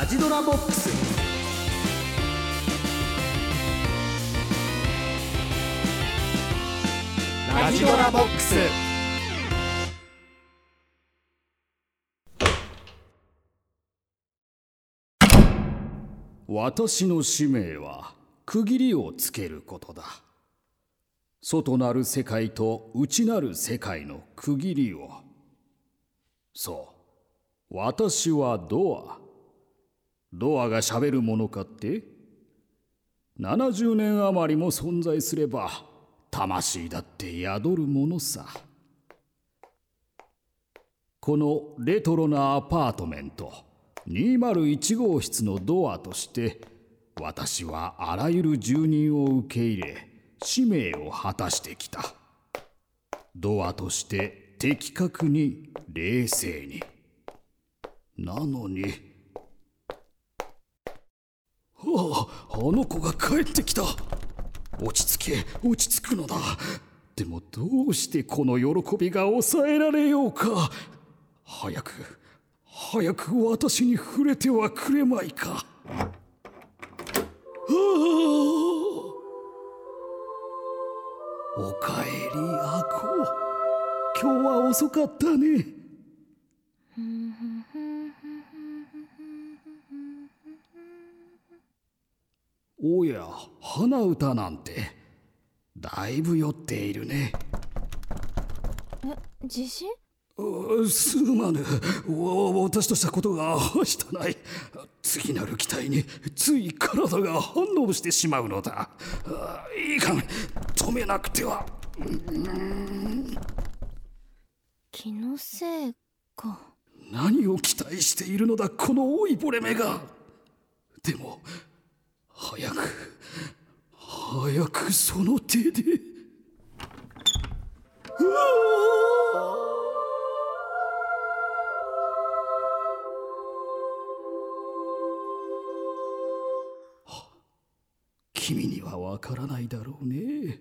ラジドラボックス。ラジドラボックス。私の使命は区切りをつけることだ。外なる世界と内なる世界の区切りを。そう。私はドア。ドアがしゃべるものかって？70年余りも存在すれば魂だって宿るものさ。このレトロなアパートメント201号室のドアとして私はあらゆる住人を受け入れ使命を果たしてきた。ドアとして的確に冷静に。なのにあああの子が帰ってきた。落ち着け落ち着くのだ。でもどうしてこの喜びが抑えられようか。早く早く私に触れてはくれまいか。ああ。おかえりアコ。今日は遅かったね。おや鼻歌なんて。だいぶ酔っているね。え地震うすまぬ。わ私としたことがはしたない。次なる期待につい体が反応してしまうのだ。あいいかん。止めなくては。気のせいか。何を期待しているのだこの老いぼれ目が。でも早く早くその手で。うわ君にはわからないだろうね。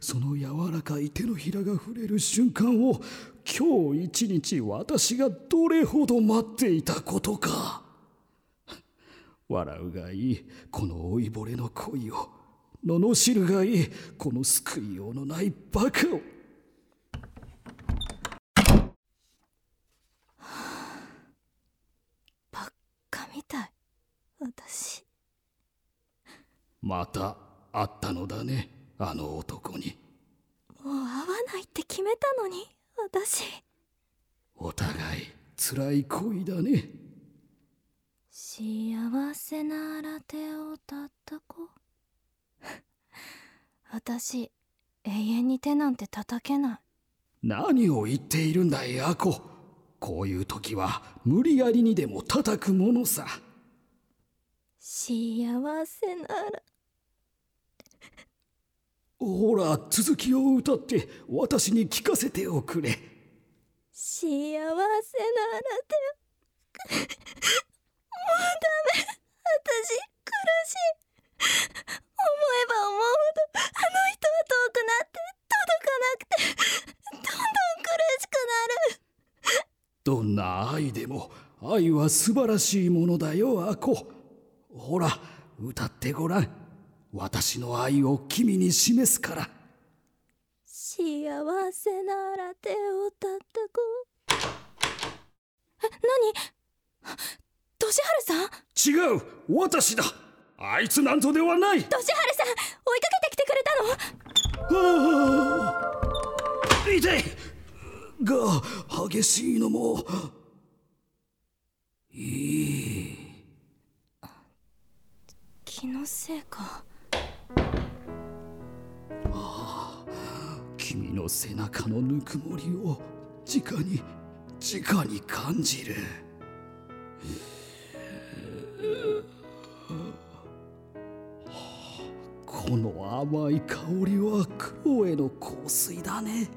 その柔らかい手のひらが触れる瞬間を今日一日私がどれほど待っていたことか。笑うがいい。この老いぼれの恋を。罵るがいい。この救いようのないバカをばっかみたい。私。また会ったのだね。あの男に。もう会わないって決めたのに。私。お互い辛い恋だね幸せなら手をたった子 私永遠に手なんて叩けない。何を言っているんだいアコ。こういう時は無理やりにでも叩くものさ。幸せなら。ほら続きを歌って私に聞かせておくれ。幸せなら手を ダメ私苦しい思えば思うほどあの人は遠くなって届かなくてどんどん苦しくなる。どんな愛でも愛は素晴らしいものだよアコ。ほら歌ってごらん。私の愛を君に示すから。幸せなら手をたった子え何？年春さん？違う私だ。あいつなんとではない。年春さん追いかけてきてくれたの？はあ痛いが激しいのも。いい。気のせいか。君の背中のぬくもりを直に直に感じるこの甘い香りはクロエの香水だね。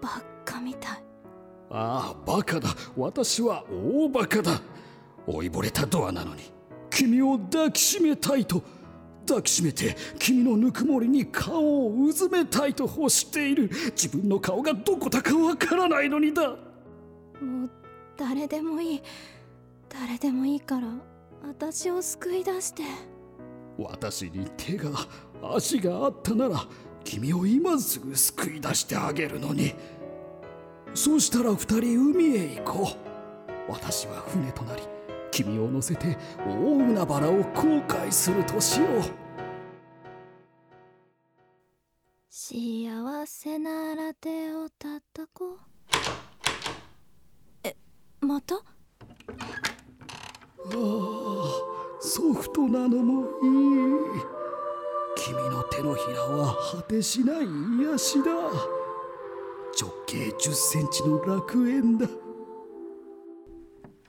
バッカみたい。ああバカだ。私は大バカだ。老いぼれたドアなのに君を抱きしめたいと抱きしめて君のぬくもりに顔をうずめたいと欲している。自分の顔がどこだかわからないのにだ。もう誰でもいい。誰でもいいから私を救い出して。私に手が足があったなら君を今すぐ救い出してあげるのに。そうしたら二人海へ行こう。私は船となり君を乗せて大海原を航海するとしよう。幸せなら手を叩こう。えまた？ああソフトなのもいい。君の手のひらは果てしない癒しだ。直径10センチの楽園だ。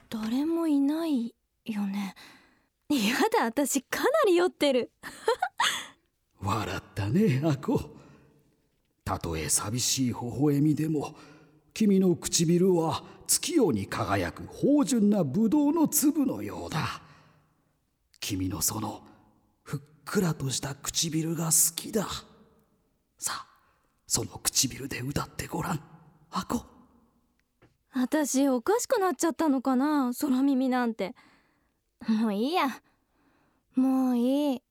誰もいないよね。やだ私かなり酔ってる。笑ったねアコ。たとえ寂しい微笑みでも君の唇は月夜に輝く芳醇なブドウの粒のようだ君のそのふっくらとした唇が好きだ。さあその唇で歌ってごらん。アコ私おかしくなっちゃったのかな空耳なんて。もういいや。もういい。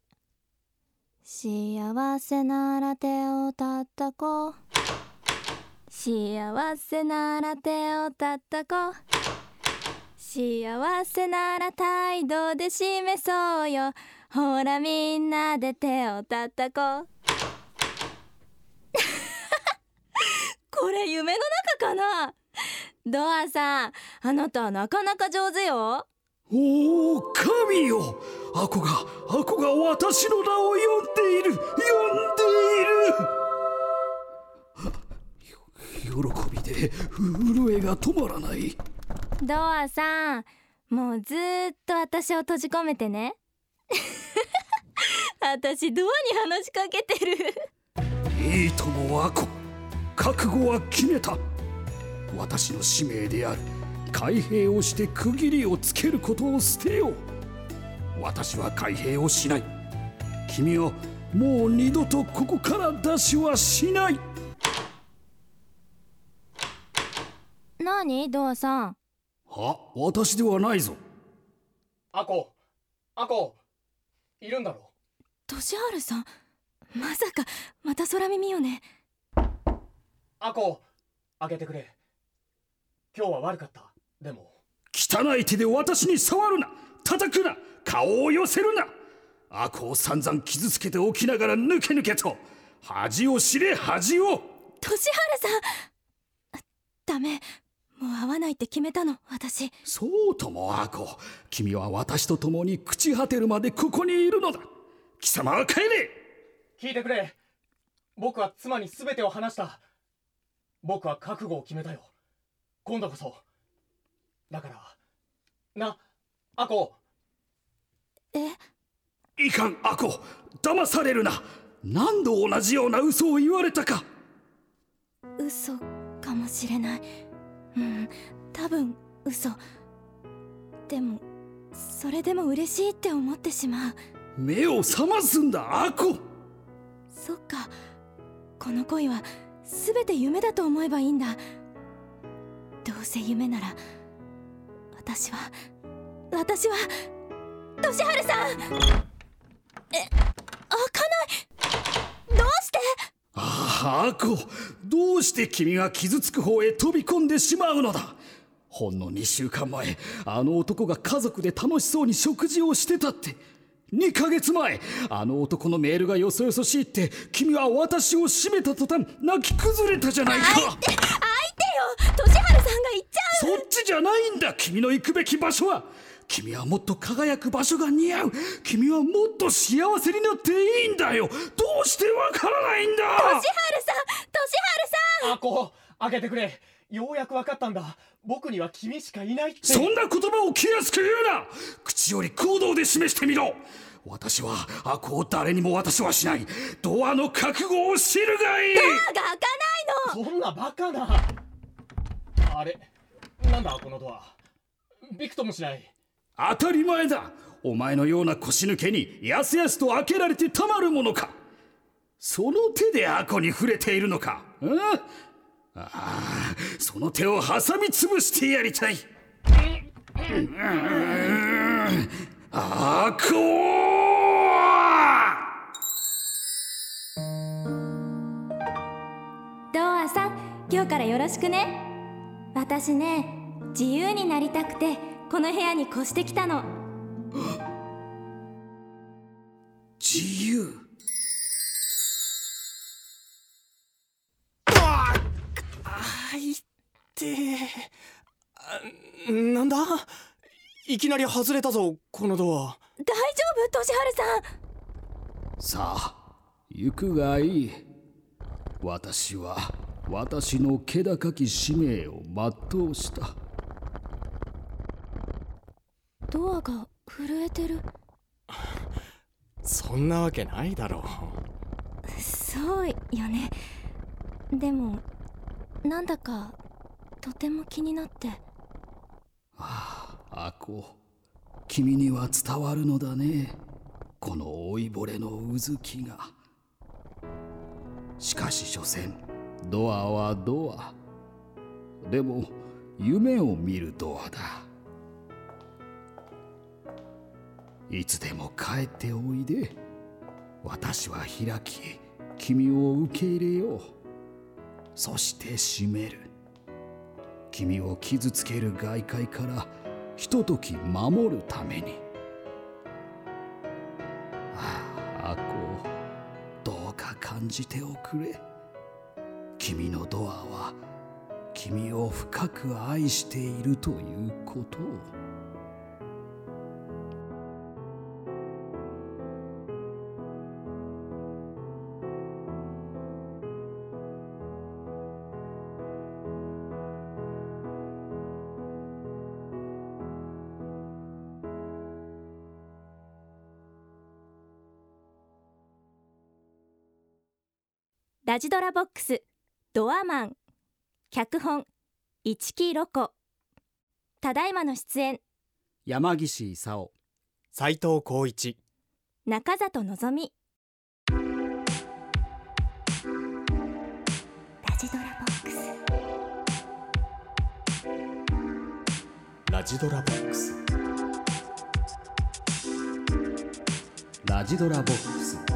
幸せなら手を叩こ。う幸せなら手を叩こ。う幸せなら態度で示そうよ。ほらみんなで手を叩こう。これ夢の中かな？ドアさんあなたなかなか上手よ。おお神よ。アコがアコが私の名を呼んでいる。呼んでいる。喜びで震えが止まらない。ドアさんもうずっと私を閉じ込めてね。私ドアに話しかけてる。いいともアコ覚悟は決めた。私の使命である。開閉をして区切りをつけることを捨てよう。私は開閉をしない。君をもう二度とここから出しはしない。何？ドアさんは私ではないぞ。アコアコいるんだろ？年春さんまさかまた空耳よね？アコ開けてくれ。今日は悪かった。でも。汚い手で私に触るな。叩くな。顔を寄せるな。悪を散々傷つけておきながら抜け抜けと。恥を知れ恥を。年春さんダメもう会わないって決めたの私。そうともアコ。君は私と共に朽ち果てるまでここにいるのだ。貴様は帰れ。聞いてくれ。僕は妻に全てを話した。僕は覚悟を決めたよ。今度こそ。だから。なアコ。え？いかんアコ。騙されるな。何度同じような嘘を言われたか。嘘かもしれないうん。多分嘘。でもそれでも嬉しいって思ってしまう。目を覚ますんだアコ。そっか。この恋は全て夢だと思えばいいんだ。どうせ夢なら私は私は年春さん！え開かないどうしてああアコどうして君が傷つく方へ飛び込んでしまうのだ？ほんの2週間前あの男が家族で楽しそうに食事をしてたって。2ヶ月前あの男のメールがよそよそしいって君は私を閉めた途端泣き崩れたじゃないか。相手よ。年春さんが言っちゃう。そっちじゃないんだ君の行くべき場所は君はもっと輝く場所が似合う。君はもっと幸せになっていいんだよ。どうしてわからないんだ。年春さん年春さん。アコ開けてくれ。ようやく分かったんだ。僕には君しかいないって。そんな言葉を気安く言うな。口より行動で示してみろ。私は悪を誰にも渡しはしない。ドアの覚悟を知るがいい。ドアが開かないの。そんなバカな。あれなんだこのドア。びくともしない当たり前だ。お前のような腰抜けにやすやすと開けられてたまるものか。その手でアコに触れているのか。ああその手を挟み潰してやりたい。あこドアさん今日からよろしくね。私ね自由になりたくて。この部屋に越してきたの。自由。あいってあなんだいきなり外れたぞこのドア大丈夫トシハルさんさあ行くがいい私は私の気高き使命を全うしたドアが震えてる。そんなわけないだろそうよね。でもなんだかとても気になって。アコ。君には伝わるのだね。この老いぼれのうずきが。しかし所詮ドアはドア。でも夢を見るドアだいつでも帰っておいで。私は開き君を受け入れよう。そして閉める。君を傷つける外界からひととき守るために。ああアコどうか感じておくれ。君のドアは君を深く愛しているということを。ラジドラボックスドアマン脚本市木ロコ。ただいまの出演。山岸勲。斎藤浩一。中里のぞみラジドラボックス。ラジドラボックス。ラジドラボックス